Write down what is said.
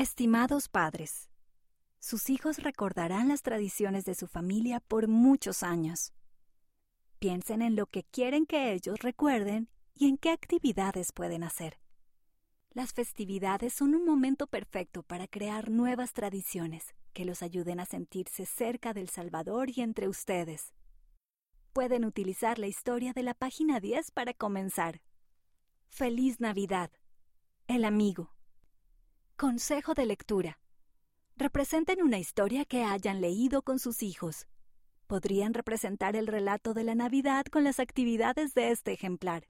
Estimados padres, sus hijos recordarán las tradiciones de su familia por muchos años. Piensen en lo que quieren que ellos recuerden y en qué actividades pueden hacer. Las festividades son un momento perfecto para crear nuevas tradiciones que los ayuden a sentirse cerca del Salvador y entre ustedes. Pueden utilizar la historia de la página 10 para comenzar. Feliz Navidad. El amigo. Consejo de lectura. Representen una historia que hayan leído con sus hijos. Podrían representar el relato de la Navidad con las actividades de este ejemplar.